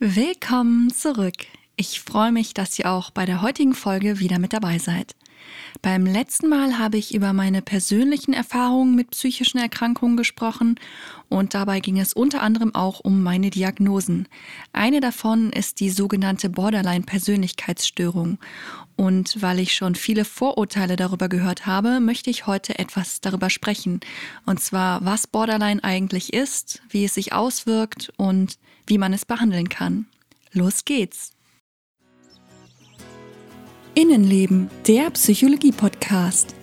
Willkommen zurück. Ich freue mich, dass ihr auch bei der heutigen Folge wieder mit dabei seid. Beim letzten Mal habe ich über meine persönlichen Erfahrungen mit psychischen Erkrankungen gesprochen und dabei ging es unter anderem auch um meine Diagnosen. Eine davon ist die sogenannte Borderline-Persönlichkeitsstörung. Und weil ich schon viele Vorurteile darüber gehört habe, möchte ich heute etwas darüber sprechen. Und zwar, was Borderline eigentlich ist, wie es sich auswirkt und wie man es behandeln kann. Los geht's! Innenleben, der Psychologie-Podcast.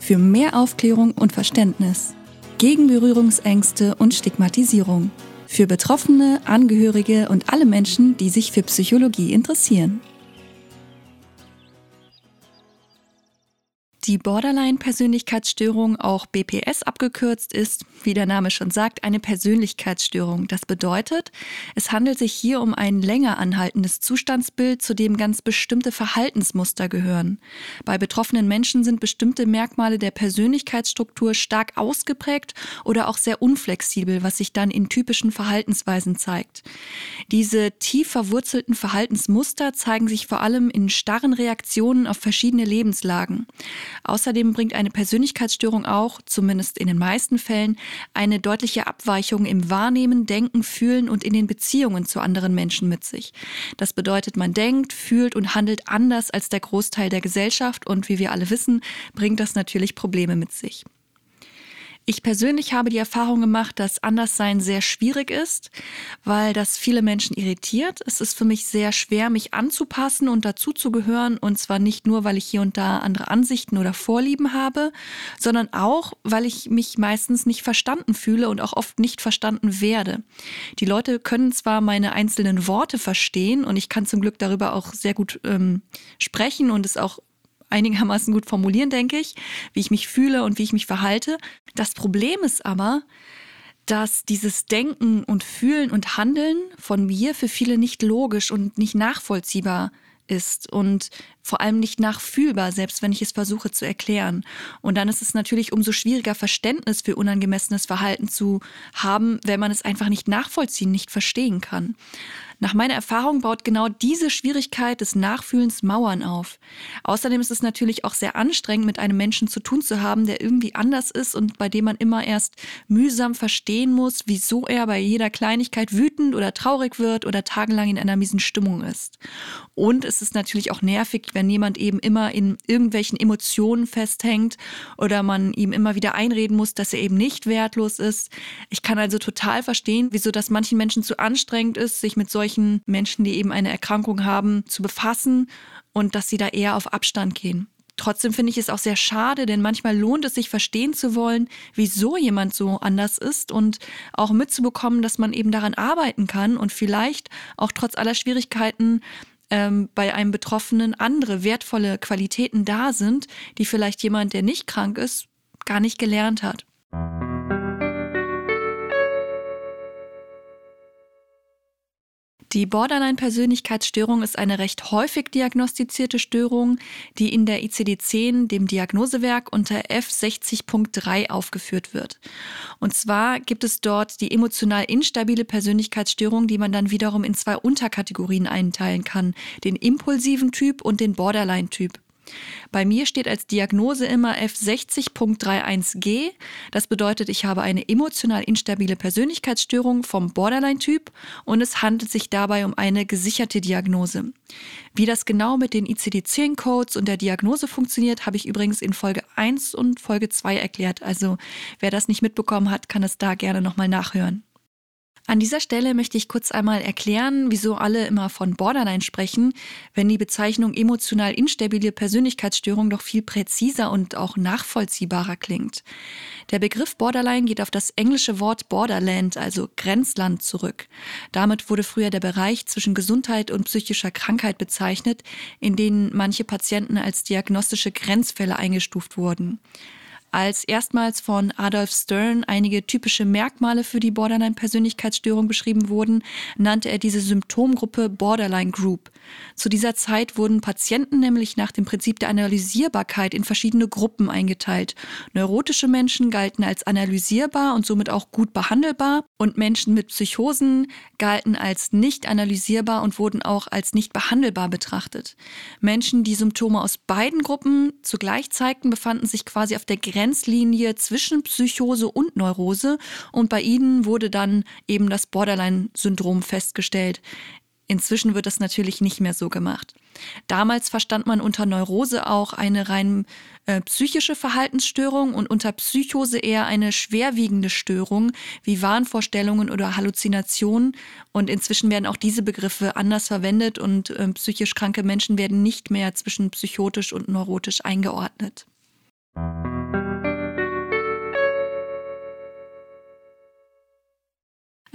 Für mehr Aufklärung und Verständnis. Gegen Berührungsängste und Stigmatisierung. Für Betroffene, Angehörige und alle Menschen, die sich für Psychologie interessieren. Die Borderline-Persönlichkeitsstörung, auch BPS abgekürzt, ist, wie der Name schon sagt, eine Persönlichkeitsstörung. Das bedeutet, es handelt sich hier um ein länger anhaltendes Zustandsbild, zu dem ganz bestimmte Verhaltensmuster gehören. Bei betroffenen Menschen sind bestimmte Merkmale der Persönlichkeitsstruktur stark ausgeprägt oder auch sehr unflexibel, was sich dann in typischen Verhaltensweisen zeigt. Diese tief verwurzelten Verhaltensmuster zeigen sich vor allem in starren Reaktionen auf verschiedene Lebenslagen. Außerdem bringt eine Persönlichkeitsstörung auch, zumindest in den meisten Fällen, eine deutliche Abweichung im Wahrnehmen, Denken, Fühlen und in den Beziehungen zu anderen Menschen mit sich. Das bedeutet, man denkt, fühlt und handelt anders als der Großteil der Gesellschaft und wie wir alle wissen, bringt das natürlich Probleme mit sich. Ich persönlich habe die Erfahrung gemacht, dass Anderssein sehr schwierig ist, weil das viele Menschen irritiert. Es ist für mich sehr schwer, mich anzupassen und dazuzugehören. Und zwar nicht nur, weil ich hier und da andere Ansichten oder Vorlieben habe, sondern auch, weil ich mich meistens nicht verstanden fühle und auch oft nicht verstanden werde. Die Leute können zwar meine einzelnen Worte verstehen und ich kann zum Glück darüber auch sehr gut ähm, sprechen und es auch einigermaßen gut formulieren, denke ich, wie ich mich fühle und wie ich mich verhalte. Das Problem ist aber, dass dieses Denken und Fühlen und Handeln von mir für viele nicht logisch und nicht nachvollziehbar ist und vor allem nicht nachfühlbar, selbst wenn ich es versuche zu erklären. Und dann ist es natürlich umso schwieriger, Verständnis für unangemessenes Verhalten zu haben, wenn man es einfach nicht nachvollziehen, nicht verstehen kann. Nach meiner Erfahrung baut genau diese Schwierigkeit des Nachfühlens Mauern auf. Außerdem ist es natürlich auch sehr anstrengend, mit einem Menschen zu tun zu haben, der irgendwie anders ist und bei dem man immer erst mühsam verstehen muss, wieso er bei jeder Kleinigkeit wütend oder traurig wird oder tagelang in einer miesen Stimmung ist. Und es ist natürlich auch nervig, wenn jemand eben immer in irgendwelchen Emotionen festhängt oder man ihm immer wieder einreden muss, dass er eben nicht wertlos ist. Ich kann also total verstehen, wieso das manchen Menschen zu anstrengend ist, sich mit solchen solchen Menschen, die eben eine Erkrankung haben, zu befassen und dass sie da eher auf Abstand gehen. Trotzdem finde ich es auch sehr schade, denn manchmal lohnt es sich verstehen zu wollen, wieso jemand so anders ist und auch mitzubekommen, dass man eben daran arbeiten kann und vielleicht auch trotz aller Schwierigkeiten ähm, bei einem Betroffenen andere wertvolle Qualitäten da sind, die vielleicht jemand, der nicht krank ist, gar nicht gelernt hat. Die Borderline-Persönlichkeitsstörung ist eine recht häufig diagnostizierte Störung, die in der ICD-10, dem Diagnosewerk, unter F60.3 aufgeführt wird. Und zwar gibt es dort die emotional instabile Persönlichkeitsstörung, die man dann wiederum in zwei Unterkategorien einteilen kann, den impulsiven Typ und den Borderline-Typ. Bei mir steht als Diagnose immer F60.31G. Das bedeutet, ich habe eine emotional instabile Persönlichkeitsstörung vom Borderline-Typ und es handelt sich dabei um eine gesicherte Diagnose. Wie das genau mit den ICD-10-Codes und der Diagnose funktioniert, habe ich übrigens in Folge 1 und Folge 2 erklärt. Also wer das nicht mitbekommen hat, kann es da gerne nochmal nachhören. An dieser Stelle möchte ich kurz einmal erklären, wieso alle immer von Borderline sprechen, wenn die Bezeichnung emotional instabile Persönlichkeitsstörung doch viel präziser und auch nachvollziehbarer klingt. Der Begriff Borderline geht auf das englische Wort Borderland, also Grenzland, zurück. Damit wurde früher der Bereich zwischen Gesundheit und psychischer Krankheit bezeichnet, in denen manche Patienten als diagnostische Grenzfälle eingestuft wurden. Als erstmals von Adolf Stern einige typische Merkmale für die Borderline-Persönlichkeitsstörung beschrieben wurden, nannte er diese Symptomgruppe Borderline Group. Zu dieser Zeit wurden Patienten nämlich nach dem Prinzip der Analysierbarkeit in verschiedene Gruppen eingeteilt. Neurotische Menschen galten als analysierbar und somit auch gut behandelbar und Menschen mit Psychosen galten als nicht analysierbar und wurden auch als nicht behandelbar betrachtet. Menschen, die Symptome aus beiden Gruppen zugleich zeigten, befanden sich quasi auf der Grenzlinie zwischen Psychose und Neurose und bei ihnen wurde dann eben das Borderline-Syndrom festgestellt. Inzwischen wird das natürlich nicht mehr so gemacht. Damals verstand man unter Neurose auch eine rein äh, psychische Verhaltensstörung und unter Psychose eher eine schwerwiegende Störung wie Wahnvorstellungen oder Halluzinationen. Und inzwischen werden auch diese Begriffe anders verwendet und äh, psychisch kranke Menschen werden nicht mehr zwischen psychotisch und neurotisch eingeordnet.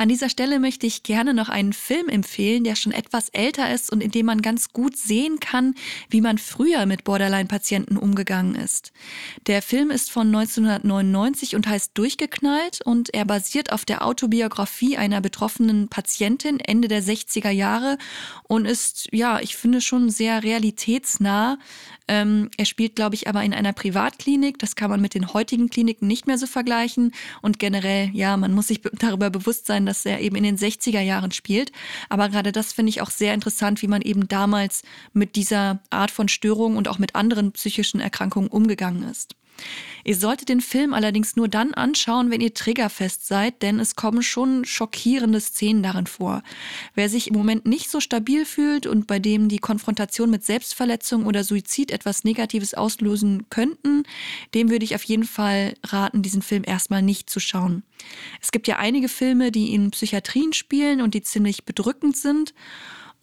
An dieser Stelle möchte ich gerne noch einen Film empfehlen, der schon etwas älter ist und in dem man ganz gut sehen kann, wie man früher mit Borderline-Patienten umgegangen ist. Der Film ist von 1999 und heißt Durchgeknallt und er basiert auf der Autobiografie einer betroffenen Patientin Ende der 60er Jahre und ist, ja, ich finde schon sehr realitätsnah. Ähm, er spielt, glaube ich, aber in einer Privatklinik. Das kann man mit den heutigen Kliniken nicht mehr so vergleichen. Und generell, ja, man muss sich darüber bewusst sein, dass er eben in den 60er Jahren spielt. Aber gerade das finde ich auch sehr interessant, wie man eben damals mit dieser Art von Störung und auch mit anderen psychischen Erkrankungen umgegangen ist. Ihr solltet den Film allerdings nur dann anschauen, wenn ihr triggerfest seid, denn es kommen schon schockierende Szenen darin vor. Wer sich im Moment nicht so stabil fühlt und bei dem die Konfrontation mit Selbstverletzung oder Suizid etwas Negatives auslösen könnten, dem würde ich auf jeden Fall raten, diesen Film erstmal nicht zu schauen. Es gibt ja einige Filme, die in Psychiatrien spielen und die ziemlich bedrückend sind.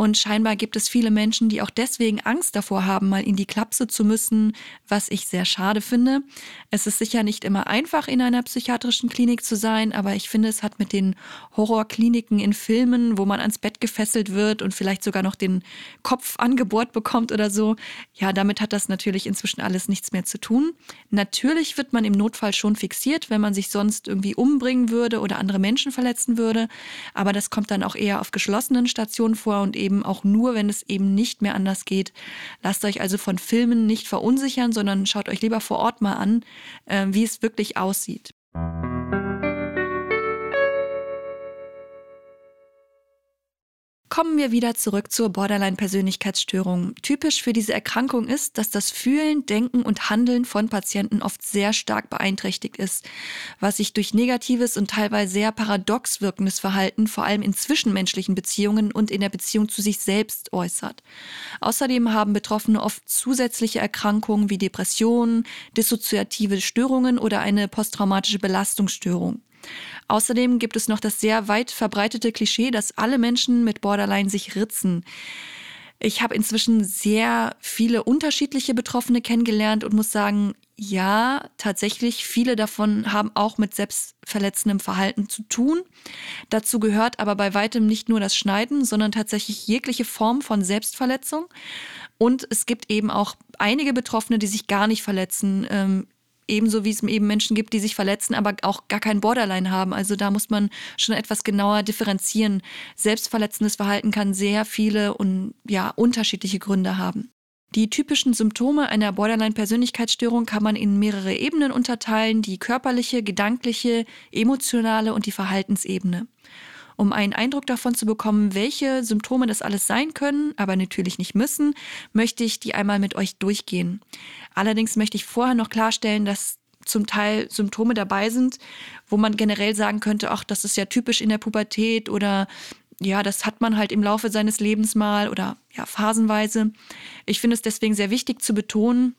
Und scheinbar gibt es viele Menschen, die auch deswegen Angst davor haben, mal in die Klapse zu müssen, was ich sehr schade finde. Es ist sicher nicht immer einfach, in einer psychiatrischen Klinik zu sein, aber ich finde, es hat mit den Horrorkliniken in Filmen, wo man ans Bett gefesselt wird und vielleicht sogar noch den Kopf angebohrt bekommt oder so, ja, damit hat das natürlich inzwischen alles nichts mehr zu tun. Natürlich wird man im Notfall schon fixiert, wenn man sich sonst irgendwie umbringen würde oder andere Menschen verletzen würde, aber das kommt dann auch eher auf geschlossenen Stationen vor und eben eben auch nur, wenn es eben nicht mehr anders geht. Lasst euch also von Filmen nicht verunsichern, sondern schaut euch lieber vor Ort mal an, äh, wie es wirklich aussieht. Kommen wir wieder zurück zur Borderline-Persönlichkeitsstörung. Typisch für diese Erkrankung ist, dass das Fühlen, Denken und Handeln von Patienten oft sehr stark beeinträchtigt ist, was sich durch negatives und teilweise sehr paradox wirkendes Verhalten vor allem in zwischenmenschlichen Beziehungen und in der Beziehung zu sich selbst äußert. Außerdem haben Betroffene oft zusätzliche Erkrankungen wie Depressionen, dissoziative Störungen oder eine posttraumatische Belastungsstörung. Außerdem gibt es noch das sehr weit verbreitete Klischee, dass alle Menschen mit Borderline sich ritzen. Ich habe inzwischen sehr viele unterschiedliche Betroffene kennengelernt und muss sagen, ja, tatsächlich, viele davon haben auch mit selbstverletzendem Verhalten zu tun. Dazu gehört aber bei weitem nicht nur das Schneiden, sondern tatsächlich jegliche Form von Selbstverletzung. Und es gibt eben auch einige Betroffene, die sich gar nicht verletzen. Ähm, Ebenso wie es eben Menschen gibt, die sich verletzen, aber auch gar kein Borderline haben. Also da muss man schon etwas genauer differenzieren. Selbstverletzendes Verhalten kann sehr viele und ja, unterschiedliche Gründe haben. Die typischen Symptome einer Borderline-Persönlichkeitsstörung kann man in mehrere Ebenen unterteilen, die körperliche, gedankliche, emotionale und die Verhaltensebene. Um einen Eindruck davon zu bekommen, welche Symptome das alles sein können, aber natürlich nicht müssen, möchte ich die einmal mit euch durchgehen. Allerdings möchte ich vorher noch klarstellen, dass zum Teil Symptome dabei sind, wo man generell sagen könnte, ach, das ist ja typisch in der Pubertät oder ja, das hat man halt im Laufe seines Lebens mal oder ja, phasenweise. Ich finde es deswegen sehr wichtig zu betonen,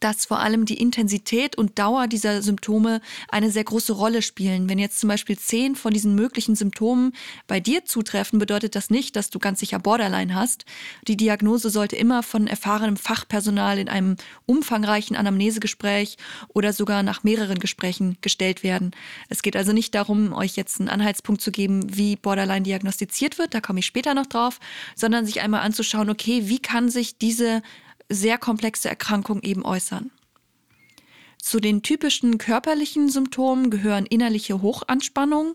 dass vor allem die Intensität und Dauer dieser Symptome eine sehr große Rolle spielen. Wenn jetzt zum Beispiel zehn von diesen möglichen Symptomen bei dir zutreffen, bedeutet das nicht, dass du ganz sicher Borderline hast. Die Diagnose sollte immer von erfahrenem Fachpersonal in einem umfangreichen Anamnesegespräch oder sogar nach mehreren Gesprächen gestellt werden. Es geht also nicht darum, euch jetzt einen Anhaltspunkt zu geben, wie Borderline diagnostiziert wird, da komme ich später noch drauf, sondern sich einmal anzuschauen, okay, wie kann sich diese sehr komplexe Erkrankungen eben äußern. Zu den typischen körperlichen Symptomen gehören innerliche Hochanspannung,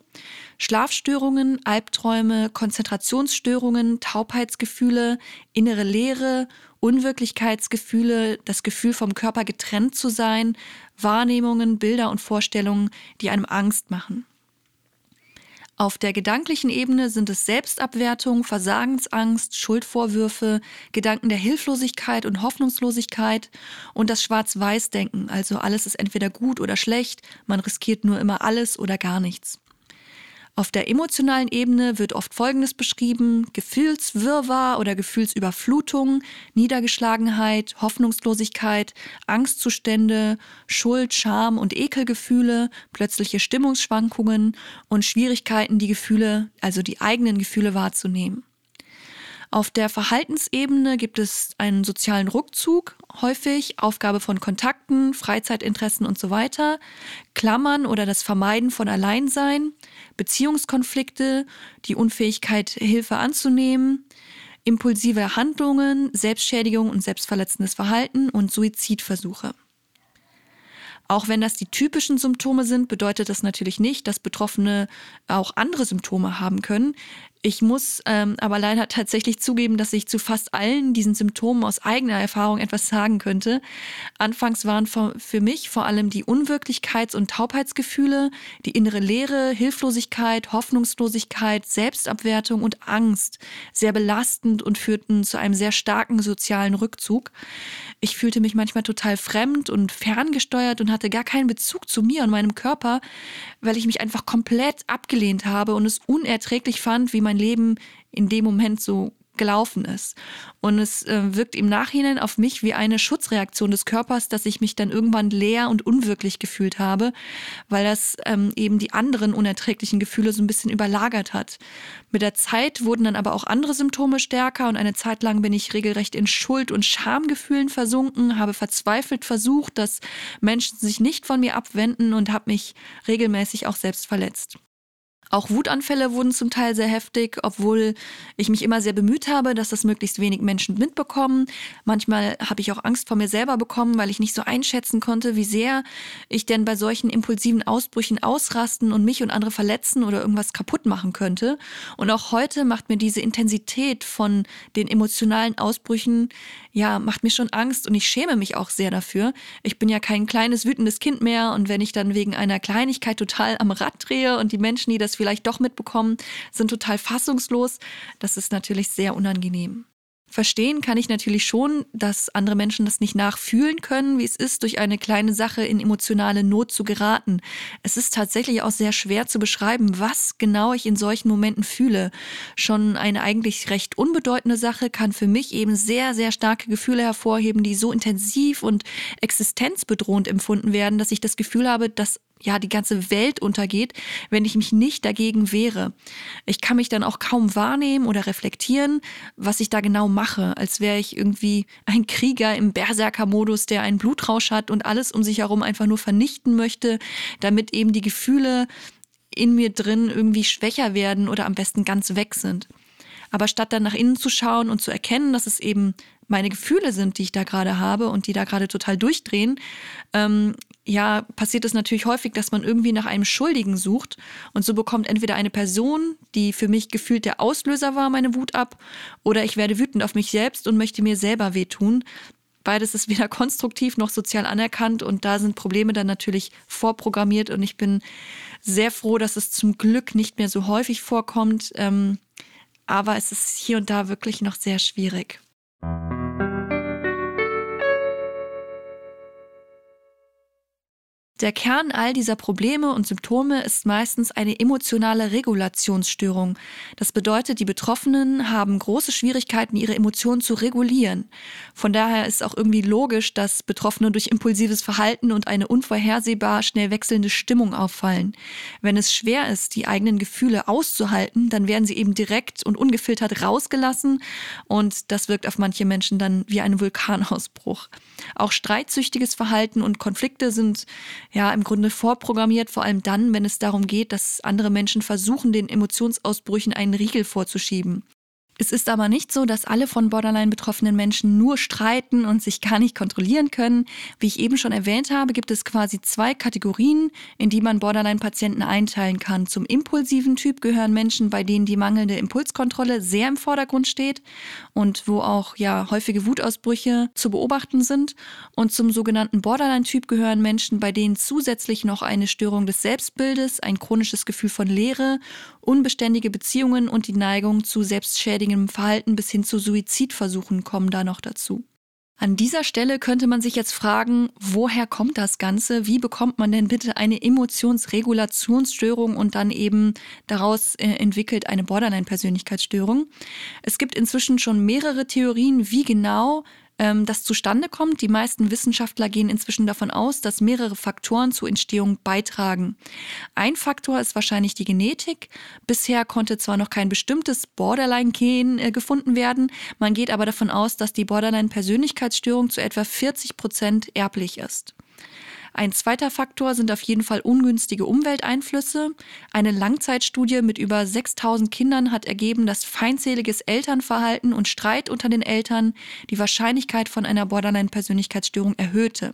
Schlafstörungen, Albträume, Konzentrationsstörungen, Taubheitsgefühle, innere Leere, Unwirklichkeitsgefühle, das Gefühl vom Körper getrennt zu sein, Wahrnehmungen, Bilder und Vorstellungen, die einem Angst machen. Auf der gedanklichen Ebene sind es Selbstabwertung, Versagensangst, Schuldvorwürfe, Gedanken der Hilflosigkeit und Hoffnungslosigkeit und das Schwarz-Weiß-Denken, also alles ist entweder gut oder schlecht, man riskiert nur immer alles oder gar nichts. Auf der emotionalen Ebene wird oft Folgendes beschrieben. Gefühlswirrwarr oder Gefühlsüberflutung, Niedergeschlagenheit, Hoffnungslosigkeit, Angstzustände, Schuld, Scham und Ekelgefühle, plötzliche Stimmungsschwankungen und Schwierigkeiten, die Gefühle, also die eigenen Gefühle wahrzunehmen. Auf der Verhaltensebene gibt es einen sozialen Rückzug, häufig Aufgabe von Kontakten, Freizeitinteressen und so weiter, Klammern oder das Vermeiden von Alleinsein, Beziehungskonflikte, die Unfähigkeit, Hilfe anzunehmen, impulsive Handlungen, Selbstschädigung und selbstverletzendes Verhalten und Suizidversuche. Auch wenn das die typischen Symptome sind, bedeutet das natürlich nicht, dass Betroffene auch andere Symptome haben können. Ich muss ähm, aber leider tatsächlich zugeben, dass ich zu fast allen diesen Symptomen aus eigener Erfahrung etwas sagen könnte. Anfangs waren für mich vor allem die Unwirklichkeits- und Taubheitsgefühle, die innere Leere, Hilflosigkeit, Hoffnungslosigkeit, Selbstabwertung und Angst sehr belastend und führten zu einem sehr starken sozialen Rückzug. Ich fühlte mich manchmal total fremd und ferngesteuert und hatte gar keinen Bezug zu mir und meinem Körper, weil ich mich einfach komplett abgelehnt habe und es unerträglich fand, wie mein mein Leben in dem Moment so gelaufen ist. Und es äh, wirkt im Nachhinein auf mich wie eine Schutzreaktion des Körpers, dass ich mich dann irgendwann leer und unwirklich gefühlt habe, weil das ähm, eben die anderen unerträglichen Gefühle so ein bisschen überlagert hat. Mit der Zeit wurden dann aber auch andere Symptome stärker und eine Zeit lang bin ich regelrecht in Schuld- und Schamgefühlen versunken, habe verzweifelt versucht, dass Menschen sich nicht von mir abwenden und habe mich regelmäßig auch selbst verletzt. Auch Wutanfälle wurden zum Teil sehr heftig, obwohl ich mich immer sehr bemüht habe, dass das möglichst wenig Menschen mitbekommen. Manchmal habe ich auch Angst vor mir selber bekommen, weil ich nicht so einschätzen konnte, wie sehr ich denn bei solchen impulsiven Ausbrüchen ausrasten und mich und andere verletzen oder irgendwas kaputt machen könnte. Und auch heute macht mir diese Intensität von den emotionalen Ausbrüchen, ja, macht mir schon Angst und ich schäme mich auch sehr dafür. Ich bin ja kein kleines wütendes Kind mehr und wenn ich dann wegen einer Kleinigkeit total am Rad drehe und die Menschen, die das vielleicht doch mitbekommen, sind total fassungslos. Das ist natürlich sehr unangenehm. Verstehen kann ich natürlich schon, dass andere Menschen das nicht nachfühlen können, wie es ist, durch eine kleine Sache in emotionale Not zu geraten. Es ist tatsächlich auch sehr schwer zu beschreiben, was genau ich in solchen Momenten fühle. Schon eine eigentlich recht unbedeutende Sache kann für mich eben sehr, sehr starke Gefühle hervorheben, die so intensiv und existenzbedrohend empfunden werden, dass ich das Gefühl habe, dass ja, die ganze Welt untergeht, wenn ich mich nicht dagegen wehre. Ich kann mich dann auch kaum wahrnehmen oder reflektieren, was ich da genau mache, als wäre ich irgendwie ein Krieger im Berserker-Modus, der einen Blutrausch hat und alles um sich herum einfach nur vernichten möchte, damit eben die Gefühle in mir drin irgendwie schwächer werden oder am besten ganz weg sind. Aber statt dann nach innen zu schauen und zu erkennen, dass es eben meine Gefühle sind, die ich da gerade habe und die da gerade total durchdrehen, ähm, ja, passiert es natürlich häufig, dass man irgendwie nach einem Schuldigen sucht und so bekommt entweder eine Person, die für mich gefühlt der Auslöser war, meine Wut ab, oder ich werde wütend auf mich selbst und möchte mir selber wehtun. Beides ist weder konstruktiv noch sozial anerkannt und da sind Probleme dann natürlich vorprogrammiert und ich bin sehr froh, dass es zum Glück nicht mehr so häufig vorkommt. Ähm, aber es ist hier und da wirklich noch sehr schwierig. Der Kern all dieser Probleme und Symptome ist meistens eine emotionale Regulationsstörung. Das bedeutet, die Betroffenen haben große Schwierigkeiten, ihre Emotionen zu regulieren. Von daher ist auch irgendwie logisch, dass Betroffene durch impulsives Verhalten und eine unvorhersehbar schnell wechselnde Stimmung auffallen. Wenn es schwer ist, die eigenen Gefühle auszuhalten, dann werden sie eben direkt und ungefiltert rausgelassen und das wirkt auf manche Menschen dann wie ein Vulkanausbruch. Auch streitsüchtiges Verhalten und Konflikte sind ja im Grunde vorprogrammiert, vor allem dann, wenn es darum geht, dass andere Menschen versuchen, den Emotionsausbrüchen einen Riegel vorzuschieben. Es ist aber nicht so, dass alle von Borderline betroffenen Menschen nur streiten und sich gar nicht kontrollieren können. Wie ich eben schon erwähnt habe, gibt es quasi zwei Kategorien, in die man Borderline-Patienten einteilen kann. Zum impulsiven Typ gehören Menschen, bei denen die mangelnde Impulskontrolle sehr im Vordergrund steht und wo auch ja häufige Wutausbrüche zu beobachten sind. Und zum sogenannten Borderline-Typ gehören Menschen, bei denen zusätzlich noch eine Störung des Selbstbildes, ein chronisches Gefühl von Leere, unbeständige Beziehungen und die Neigung zu selbstschädigenden anstrengenden Verhalten bis hin zu Suizidversuchen kommen da noch dazu. An dieser Stelle könnte man sich jetzt fragen, woher kommt das Ganze? Wie bekommt man denn bitte eine Emotionsregulationsstörung und dann eben daraus äh, entwickelt eine Borderline-Persönlichkeitsstörung? Es gibt inzwischen schon mehrere Theorien, wie genau ähm, das zustande kommt. Die meisten Wissenschaftler gehen inzwischen davon aus, dass mehrere Faktoren zur Entstehung beitragen. Ein Faktor ist wahrscheinlich die Genetik. Bisher konnte zwar noch kein bestimmtes Borderline-Gen äh, gefunden werden, man geht aber davon aus, dass die Borderline-Persönlichkeitsstörung zu etwa 40 Prozent erblich ist. Ein zweiter Faktor sind auf jeden Fall ungünstige Umwelteinflüsse. Eine Langzeitstudie mit über 6000 Kindern hat ergeben, dass feindseliges Elternverhalten und Streit unter den Eltern die Wahrscheinlichkeit von einer Borderline-Persönlichkeitsstörung erhöhte.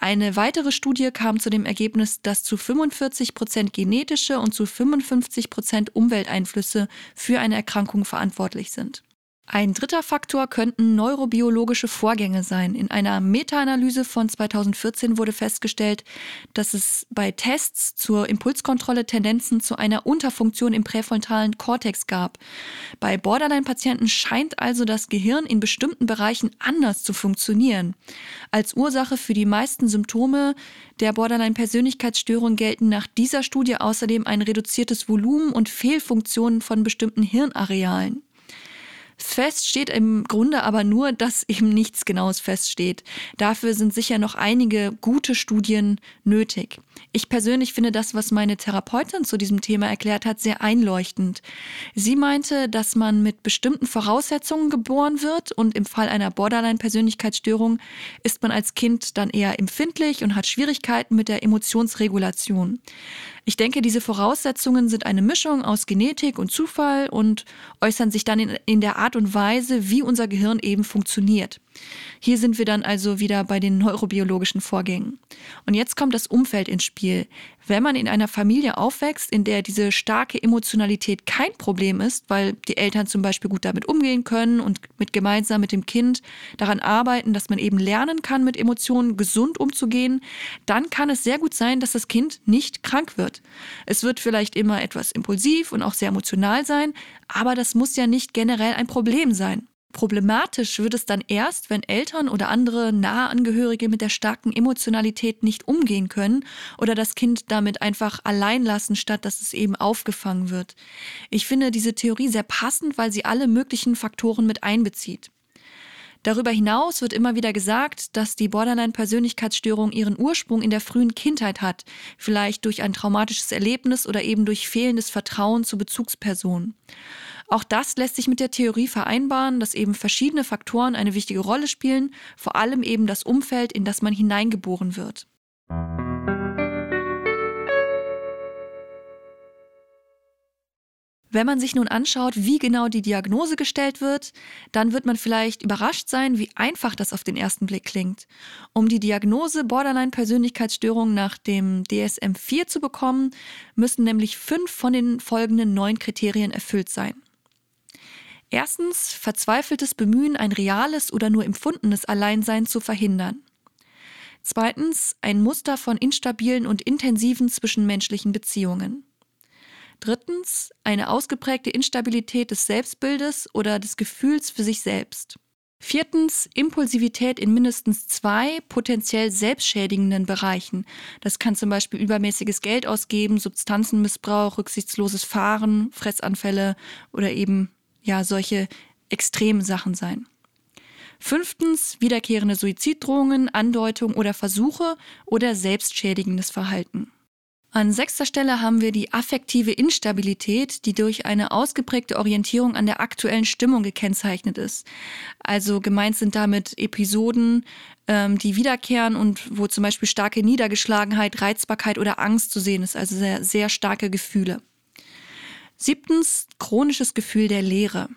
Eine weitere Studie kam zu dem Ergebnis, dass zu 45 Prozent genetische und zu 55 Prozent Umwelteinflüsse für eine Erkrankung verantwortlich sind. Ein dritter Faktor könnten neurobiologische Vorgänge sein. In einer Meta-Analyse von 2014 wurde festgestellt, dass es bei Tests zur Impulskontrolle Tendenzen zu einer Unterfunktion im präfrontalen Kortex gab. Bei Borderline-Patienten scheint also das Gehirn in bestimmten Bereichen anders zu funktionieren. Als Ursache für die meisten Symptome der Borderline-Persönlichkeitsstörung gelten nach dieser Studie außerdem ein reduziertes Volumen und Fehlfunktionen von bestimmten Hirnarealen. Fest steht im Grunde aber nur, dass eben nichts Genaues feststeht. Dafür sind sicher noch einige gute Studien nötig. Ich persönlich finde das, was meine Therapeutin zu diesem Thema erklärt hat, sehr einleuchtend. Sie meinte, dass man mit bestimmten Voraussetzungen geboren wird und im Fall einer Borderline-Persönlichkeitsstörung ist man als Kind dann eher empfindlich und hat Schwierigkeiten mit der Emotionsregulation. Ich denke, diese Voraussetzungen sind eine Mischung aus Genetik und Zufall und äußern sich dann in, in der Art und Weise, wie unser Gehirn eben funktioniert. Hier sind wir dann also wieder bei den neurobiologischen Vorgängen. Und jetzt kommt das Umfeld ins Spiel. Wenn man in einer Familie aufwächst, in der diese starke Emotionalität kein Problem ist, weil die Eltern zum Beispiel gut damit umgehen können und mit gemeinsam mit dem Kind daran arbeiten, dass man eben lernen kann, mit Emotionen gesund umzugehen, dann kann es sehr gut sein, dass das Kind nicht krank wird. Es wird vielleicht immer etwas impulsiv und auch sehr emotional sein, aber das muss ja nicht generell ein Problem sein. Problematisch wird es dann erst, wenn Eltern oder andere nahe Angehörige mit der starken Emotionalität nicht umgehen können oder das Kind damit einfach allein lassen, statt dass es eben aufgefangen wird. Ich finde diese Theorie sehr passend, weil sie alle möglichen Faktoren mit einbezieht. Darüber hinaus wird immer wieder gesagt, dass die Borderline-Persönlichkeitsstörung ihren Ursprung in der frühen Kindheit hat, vielleicht durch ein traumatisches Erlebnis oder eben durch fehlendes Vertrauen zu Bezugspersonen. Auch das lässt sich mit der Theorie vereinbaren, dass eben verschiedene Faktoren eine wichtige Rolle spielen, vor allem eben das Umfeld, in das man hineingeboren wird. Wenn man sich nun anschaut, wie genau die Diagnose gestellt wird, dann wird man vielleicht überrascht sein, wie einfach das auf den ersten Blick klingt. Um die Diagnose Borderline-Persönlichkeitsstörung nach dem DSM-4 zu bekommen, müssen nämlich fünf von den folgenden neun Kriterien erfüllt sein. Erstens verzweifeltes Bemühen, ein reales oder nur empfundenes Alleinsein zu verhindern. Zweitens ein Muster von instabilen und intensiven zwischenmenschlichen Beziehungen. Drittens eine ausgeprägte Instabilität des Selbstbildes oder des Gefühls für sich selbst. Viertens Impulsivität in mindestens zwei potenziell selbstschädigenden Bereichen. Das kann zum Beispiel übermäßiges Geld ausgeben, Substanzenmissbrauch, rücksichtsloses Fahren, Fressanfälle oder eben ja solche extremen Sachen sein. Fünftens wiederkehrende Suiziddrohungen, Andeutungen oder Versuche oder selbstschädigendes Verhalten. An sechster Stelle haben wir die affektive Instabilität, die durch eine ausgeprägte Orientierung an der aktuellen Stimmung gekennzeichnet ist. Also gemeint sind damit Episoden, ähm, die wiederkehren und wo zum Beispiel starke Niedergeschlagenheit, Reizbarkeit oder Angst zu sehen ist, also sehr, sehr starke Gefühle. Siebtens, chronisches Gefühl der Leere.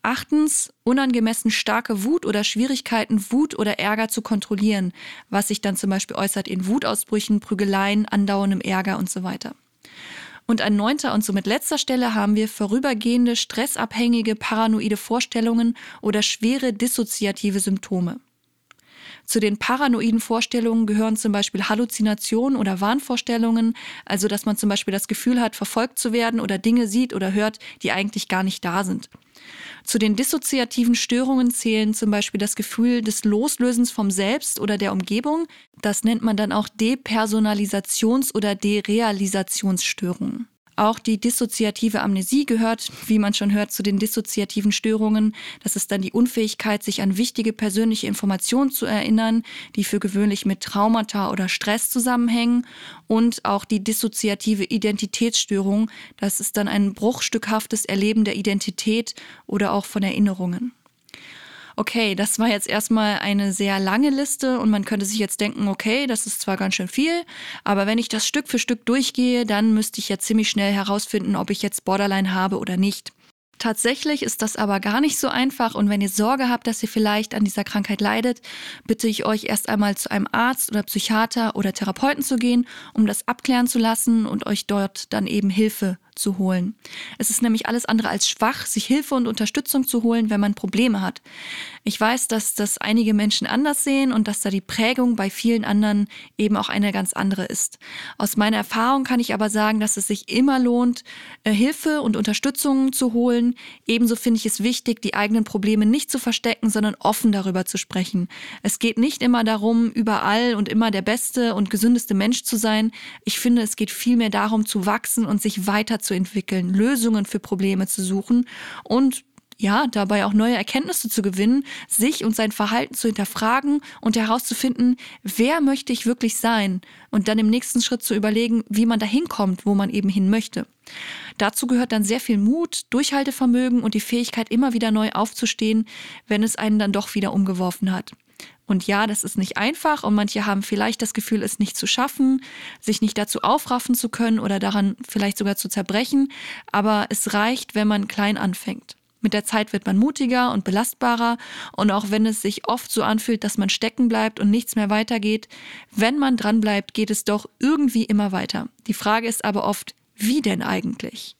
Achtens, unangemessen starke Wut oder Schwierigkeiten, Wut oder Ärger zu kontrollieren, was sich dann zum Beispiel äußert in Wutausbrüchen, Prügeleien, andauerndem Ärger und so weiter. Und an neunter und somit letzter Stelle haben wir vorübergehende, stressabhängige, paranoide Vorstellungen oder schwere dissoziative Symptome. Zu den paranoiden Vorstellungen gehören zum Beispiel Halluzinationen oder Wahnvorstellungen, also dass man zum Beispiel das Gefühl hat, verfolgt zu werden oder Dinge sieht oder hört, die eigentlich gar nicht da sind. Zu den dissoziativen Störungen zählen zum Beispiel das Gefühl des Loslösens vom Selbst oder der Umgebung. Das nennt man dann auch Depersonalisations- oder Derealisationsstörungen. Auch die dissoziative Amnesie gehört, wie man schon hört, zu den dissoziativen Störungen. Das ist dann die Unfähigkeit, sich an wichtige persönliche Informationen zu erinnern, die für gewöhnlich mit Traumata oder Stress zusammenhängen. Und auch die dissoziative Identitätsstörung. Das ist dann ein bruchstückhaftes Erleben der Identität oder auch von Erinnerungen okay, das war jetzt erstmal eine sehr lange Liste und man könnte sich jetzt denken, okay, das ist zwar ganz schön viel, aber wenn ich das Stück für Stück durchgehe, dann müsste ich ja ziemlich schnell herausfinden, ob ich jetzt Borderline habe oder nicht. Tatsächlich ist das aber gar nicht so einfach und wenn ihr Sorge habt, dass ihr vielleicht an dieser Krankheit leidet, bitte ich euch erst einmal zu einem Arzt oder Psychiater oder Therapeuten zu gehen, um das abklären zu lassen und euch dort dann eben Hilfe zu holen. Es ist nämlich alles andere als schwach, sich Hilfe und Unterstützung zu holen, wenn man Probleme hat. Ich weiß, dass das einige Menschen anders sehen und dass da die Prägung bei vielen anderen eben auch eine ganz andere ist. Aus meiner Erfahrung kann ich aber sagen, dass es sich immer lohnt, äh, Hilfe und Unterstützung zu holen. Ebenso finde ich es wichtig, die eigenen Probleme nicht zu verstecken, sondern offen darüber zu sprechen. Es geht nicht immer darum, überall und immer der beste und gesündeste Mensch zu sein. Ich finde, es geht vielmehr darum, zu wachsen und sich weiter zu entwickeln, Lösungen für Probleme zu suchen und ja, dabei auch neue Erkenntnisse zu gewinnen, sich und sein Verhalten zu hinterfragen und herauszufinden, wer möchte ich wirklich sein und dann im nächsten Schritt zu überlegen, wie man dahin kommt, wo man eben hin möchte. Dazu gehört dann sehr viel Mut, Durchhaltevermögen und die Fähigkeit, immer wieder neu aufzustehen, wenn es einen dann doch wieder umgeworfen hat. Und ja, das ist nicht einfach und manche haben vielleicht das Gefühl, es nicht zu schaffen, sich nicht dazu aufraffen zu können oder daran vielleicht sogar zu zerbrechen. Aber es reicht, wenn man klein anfängt. Mit der Zeit wird man mutiger und belastbarer und auch wenn es sich oft so anfühlt, dass man stecken bleibt und nichts mehr weitergeht, wenn man dran bleibt, geht es doch irgendwie immer weiter. Die Frage ist aber oft, wie denn eigentlich?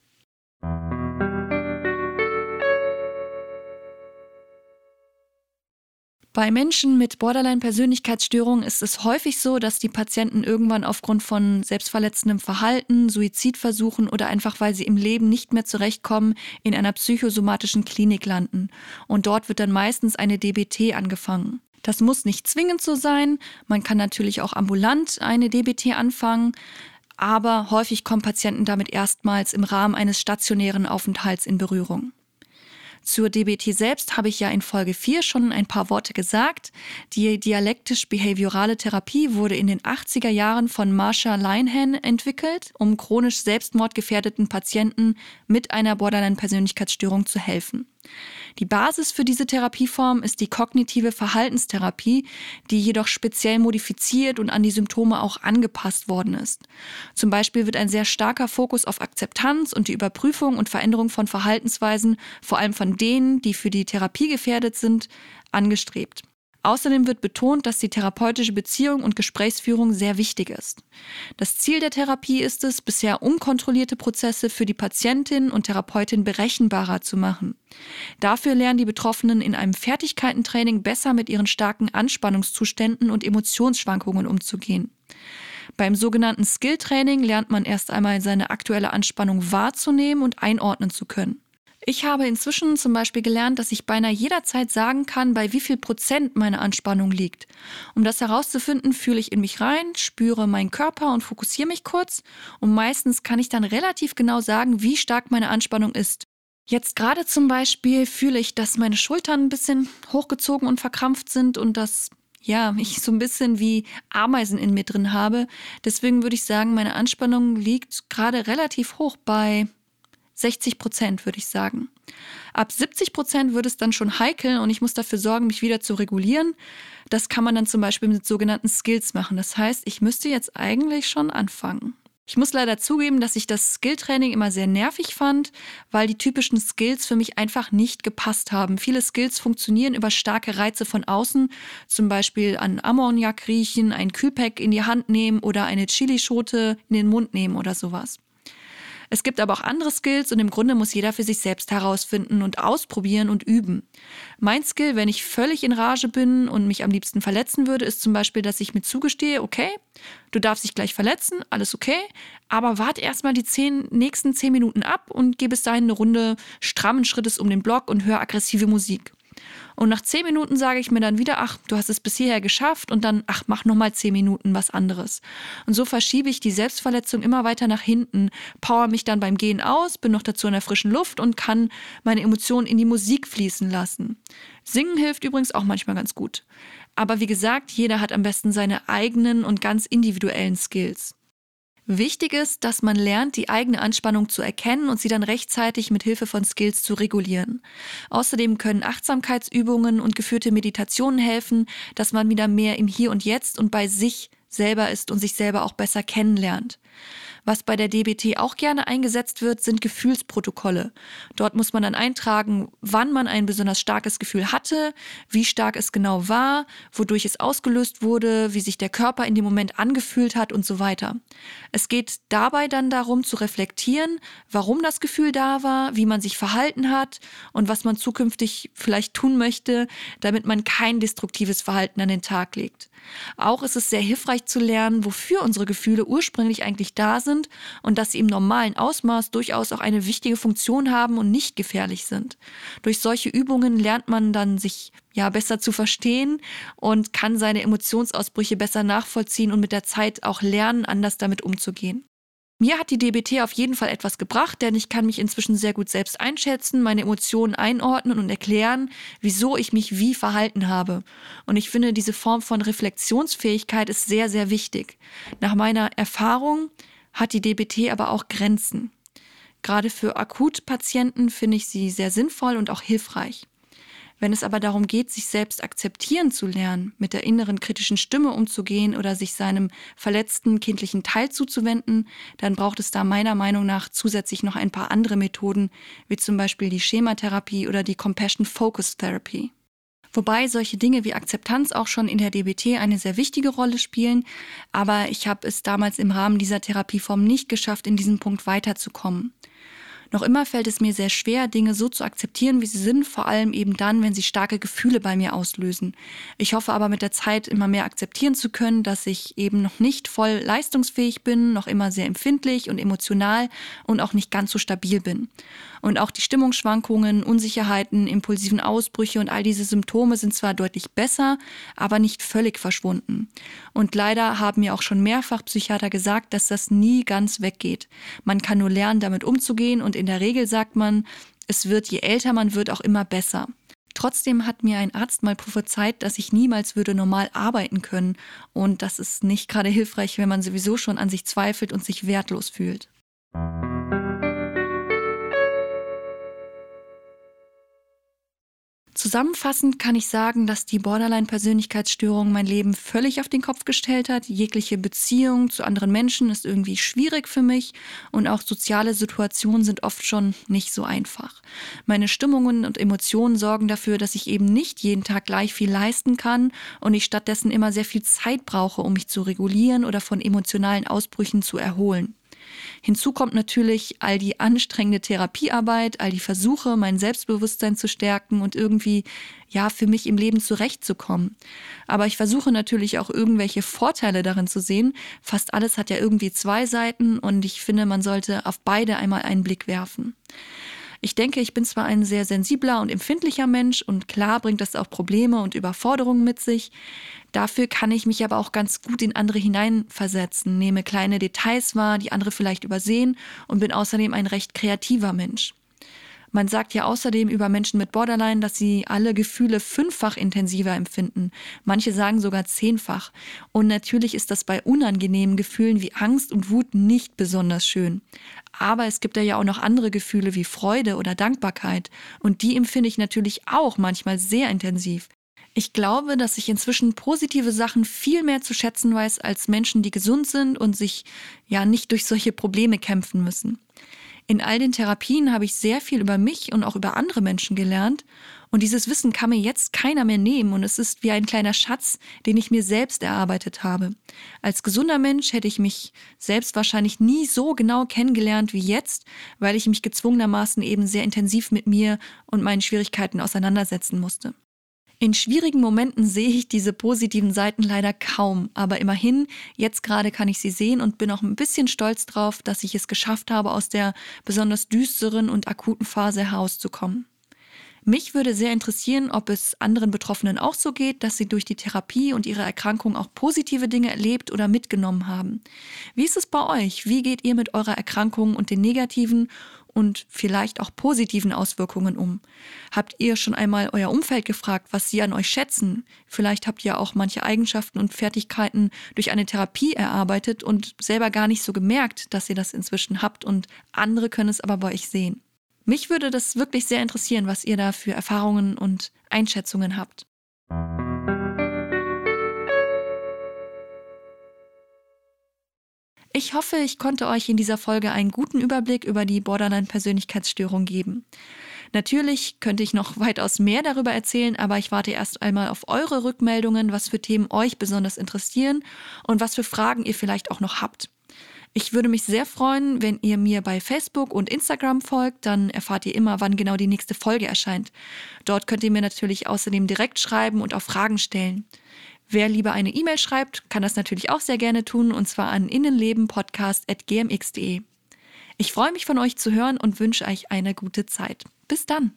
Bei Menschen mit Borderline-Persönlichkeitsstörungen ist es häufig so, dass die Patienten irgendwann aufgrund von selbstverletzendem Verhalten, Suizidversuchen oder einfach weil sie im Leben nicht mehr zurechtkommen, in einer psychosomatischen Klinik landen. Und dort wird dann meistens eine DBT angefangen. Das muss nicht zwingend so sein. Man kann natürlich auch ambulant eine DBT anfangen. Aber häufig kommen Patienten damit erstmals im Rahmen eines stationären Aufenthalts in Berührung. Zur DBT selbst habe ich ja in Folge 4 schon ein paar Worte gesagt. Die dialektisch-behaviorale Therapie wurde in den 80er Jahren von Marsha Linehan entwickelt, um chronisch selbstmordgefährdeten Patienten mit einer Borderline-Persönlichkeitsstörung zu helfen. Die Basis für diese Therapieform ist die kognitive Verhaltenstherapie, die jedoch speziell modifiziert und an die Symptome auch angepasst worden ist. Zum Beispiel wird ein sehr starker Fokus auf Akzeptanz und die Überprüfung und Veränderung von Verhaltensweisen, vor allem von denen, die für die Therapie gefährdet sind, angestrebt. Außerdem wird betont, dass die therapeutische Beziehung und Gesprächsführung sehr wichtig ist. Das Ziel der Therapie ist es, bisher unkontrollierte Prozesse für die Patientin und Therapeutin berechenbarer zu machen. Dafür lernen die Betroffenen in einem Fertigkeitentraining besser mit ihren starken Anspannungszuständen und Emotionsschwankungen umzugehen. Beim sogenannten Skill-Training lernt man erst einmal seine aktuelle Anspannung wahrzunehmen und einordnen zu können. Ich habe inzwischen zum Beispiel gelernt, dass ich beinahe jederzeit sagen kann, bei wie viel Prozent meine Anspannung liegt. Um das herauszufinden, fühle ich in mich rein, spüre meinen Körper und fokussiere mich kurz. Und meistens kann ich dann relativ genau sagen, wie stark meine Anspannung ist. Jetzt gerade zum Beispiel fühle ich, dass meine Schultern ein bisschen hochgezogen und verkrampft sind und dass ja, ich so ein bisschen wie Ameisen in mir drin habe. Deswegen würde ich sagen, meine Anspannung liegt gerade relativ hoch bei 60 Prozent, würde ich sagen. Ab 70 Prozent wird es dann schon heikel und ich muss dafür sorgen, mich wieder zu regulieren. Das kann man dann zum Beispiel mit sogenannten Skills machen. Das heißt, ich müsste jetzt eigentlich schon anfangen. Ich muss leider zugeben, dass ich das Skilltraining immer sehr nervig fand, weil die typischen Skills für mich einfach nicht gepasst haben. Viele Skills funktionieren über starke Reize von außen, zum Beispiel an Ammoniak riechen, ein Kühlpack in die Hand nehmen oder eine Chilischote in den Mund nehmen oder sowas. Es gibt aber auch andere Skills und im Grunde muss jeder für sich selbst herausfinden und ausprobieren und üben. Mein Skill, wenn ich völlig in Rage bin und mich am liebsten verletzen würde, ist zum Beispiel, dass ich mir zugestehe, okay, du darfst dich gleich verletzen, alles okay, aber warte erstmal die zehn, nächsten zehn Minuten ab und geh bis dahin eine Runde strammen Schrittes um den Block und hör aggressive Musik. Und nach zehn Minuten sage ich mir dann wieder, ach, du hast es bis hierher geschafft und dann, ach, mach nochmal zehn Minuten was anderes. Und so verschiebe ich die Selbstverletzung immer weiter nach hinten, power mich dann beim Gehen aus, bin noch dazu in der frischen Luft und kann meine Emotionen in die Musik fließen lassen. Singen hilft übrigens auch manchmal ganz gut. Aber wie gesagt, jeder hat am besten seine eigenen und ganz individuellen Skills. Wichtig ist, dass man lernt, die eigene Anspannung zu erkennen und sie dann rechtzeitig mit Hilfe von Skills zu regulieren. Außerdem können Achtsamkeitsübungen und geführte Meditationen helfen, dass man wieder mehr im Hier und Jetzt und bei sich selber ist und sich selber auch besser kennenlernt. Was bei der DBT auch gerne eingesetzt wird, sind Gefühlsprotokolle. Dort muss man dann eintragen, wann man ein besonders starkes Gefühl hatte, wie stark es genau war, wodurch es ausgelöst wurde, wie sich der Körper in dem Moment angefühlt hat und so weiter. Es geht dabei dann darum zu reflektieren, warum das Gefühl da war, wie man sich verhalten hat und was man zukünftig vielleicht tun möchte, damit man kein destruktives Verhalten an den Tag legt. Auch ist es sehr hilfreich zu lernen, wofür unsere Gefühle ursprünglich eigentlich da sind und dass sie im normalen Ausmaß durchaus auch eine wichtige Funktion haben und nicht gefährlich sind. Durch solche Übungen lernt man dann sich ja besser zu verstehen und kann seine Emotionsausbrüche besser nachvollziehen und mit der Zeit auch lernen, anders damit umzugehen. Mir hat die DBT auf jeden Fall etwas gebracht, denn ich kann mich inzwischen sehr gut selbst einschätzen, meine Emotionen einordnen und erklären, wieso ich mich wie verhalten habe. Und ich finde, diese Form von Reflexionsfähigkeit ist sehr, sehr wichtig. Nach meiner Erfahrung hat die DBT aber auch Grenzen. Gerade für Akutpatienten finde ich sie sehr sinnvoll und auch hilfreich. Wenn es aber darum geht, sich selbst akzeptieren zu lernen, mit der inneren kritischen Stimme umzugehen oder sich seinem verletzten kindlichen Teil zuzuwenden, dann braucht es da meiner Meinung nach zusätzlich noch ein paar andere Methoden, wie zum Beispiel die Schematherapie oder die Compassion Focus Therapy. Wobei solche Dinge wie Akzeptanz auch schon in der DBT eine sehr wichtige Rolle spielen, aber ich habe es damals im Rahmen dieser Therapieform nicht geschafft, in diesem Punkt weiterzukommen. Noch immer fällt es mir sehr schwer, Dinge so zu akzeptieren, wie sie sind, vor allem eben dann, wenn sie starke Gefühle bei mir auslösen. Ich hoffe aber mit der Zeit immer mehr akzeptieren zu können, dass ich eben noch nicht voll leistungsfähig bin, noch immer sehr empfindlich und emotional und auch nicht ganz so stabil bin. Und auch die Stimmungsschwankungen, Unsicherheiten, impulsiven Ausbrüche und all diese Symptome sind zwar deutlich besser, aber nicht völlig verschwunden. Und leider haben mir auch schon mehrfach Psychiater gesagt, dass das nie ganz weggeht. Man kann nur lernen, damit umzugehen und in der Regel sagt man, es wird, je älter man wird, auch immer besser. Trotzdem hat mir ein Arzt mal prophezeit, dass ich niemals würde normal arbeiten können. Und das ist nicht gerade hilfreich, wenn man sowieso schon an sich zweifelt und sich wertlos fühlt. Zusammenfassend kann ich sagen, dass die Borderline-Persönlichkeitsstörung mein Leben völlig auf den Kopf gestellt hat. Jegliche Beziehung zu anderen Menschen ist irgendwie schwierig für mich und auch soziale Situationen sind oft schon nicht so einfach. Meine Stimmungen und Emotionen sorgen dafür, dass ich eben nicht jeden Tag gleich viel leisten kann und ich stattdessen immer sehr viel Zeit brauche, um mich zu regulieren oder von emotionalen Ausbrüchen zu erholen. Hinzu kommt natürlich all die anstrengende Therapiearbeit, all die Versuche, mein Selbstbewusstsein zu stärken und irgendwie, ja, für mich im Leben zurechtzukommen. Aber ich versuche natürlich auch irgendwelche Vorteile darin zu sehen. Fast alles hat ja irgendwie zwei Seiten und ich finde, man sollte auf beide einmal einen Blick werfen. Ich denke, ich bin zwar ein sehr sensibler und empfindlicher Mensch und klar bringt das auch Probleme und Überforderungen mit sich. Dafür kann ich mich aber auch ganz gut in andere hineinversetzen, nehme kleine Details wahr, die andere vielleicht übersehen und bin außerdem ein recht kreativer Mensch. Man sagt ja außerdem über Menschen mit Borderline, dass sie alle Gefühle fünffach intensiver empfinden. Manche sagen sogar zehnfach. Und natürlich ist das bei unangenehmen Gefühlen wie Angst und Wut nicht besonders schön. Aber es gibt ja auch noch andere Gefühle wie Freude oder Dankbarkeit. Und die empfinde ich natürlich auch manchmal sehr intensiv. Ich glaube, dass ich inzwischen positive Sachen viel mehr zu schätzen weiß als Menschen, die gesund sind und sich ja nicht durch solche Probleme kämpfen müssen. In all den Therapien habe ich sehr viel über mich und auch über andere Menschen gelernt. Und dieses Wissen kann mir jetzt keiner mehr nehmen. Und es ist wie ein kleiner Schatz, den ich mir selbst erarbeitet habe. Als gesunder Mensch hätte ich mich selbst wahrscheinlich nie so genau kennengelernt wie jetzt, weil ich mich gezwungenermaßen eben sehr intensiv mit mir und meinen Schwierigkeiten auseinandersetzen musste. In schwierigen Momenten sehe ich diese positiven Seiten leider kaum, aber immerhin, jetzt gerade kann ich sie sehen und bin auch ein bisschen stolz drauf, dass ich es geschafft habe, aus der besonders düsteren und akuten Phase herauszukommen. Mich würde sehr interessieren, ob es anderen Betroffenen auch so geht, dass sie durch die Therapie und ihre Erkrankung auch positive Dinge erlebt oder mitgenommen haben. Wie ist es bei euch? Wie geht ihr mit eurer Erkrankung und den negativen und vielleicht auch positiven Auswirkungen um? Habt ihr schon einmal euer Umfeld gefragt, was sie an euch schätzen? Vielleicht habt ihr auch manche Eigenschaften und Fertigkeiten durch eine Therapie erarbeitet und selber gar nicht so gemerkt, dass ihr das inzwischen habt und andere können es aber bei euch sehen. Mich würde das wirklich sehr interessieren, was ihr da für Erfahrungen und Einschätzungen habt. Ich hoffe, ich konnte euch in dieser Folge einen guten Überblick über die Borderline-Persönlichkeitsstörung geben. Natürlich könnte ich noch weitaus mehr darüber erzählen, aber ich warte erst einmal auf eure Rückmeldungen, was für Themen euch besonders interessieren und was für Fragen ihr vielleicht auch noch habt. Ich würde mich sehr freuen, wenn ihr mir bei Facebook und Instagram folgt, dann erfahrt ihr immer, wann genau die nächste Folge erscheint. Dort könnt ihr mir natürlich außerdem direkt schreiben und auch Fragen stellen. Wer lieber eine E-Mail schreibt, kann das natürlich auch sehr gerne tun, und zwar an innenlebenpodcast.gmx.de. Ich freue mich von euch zu hören und wünsche euch eine gute Zeit. Bis dann!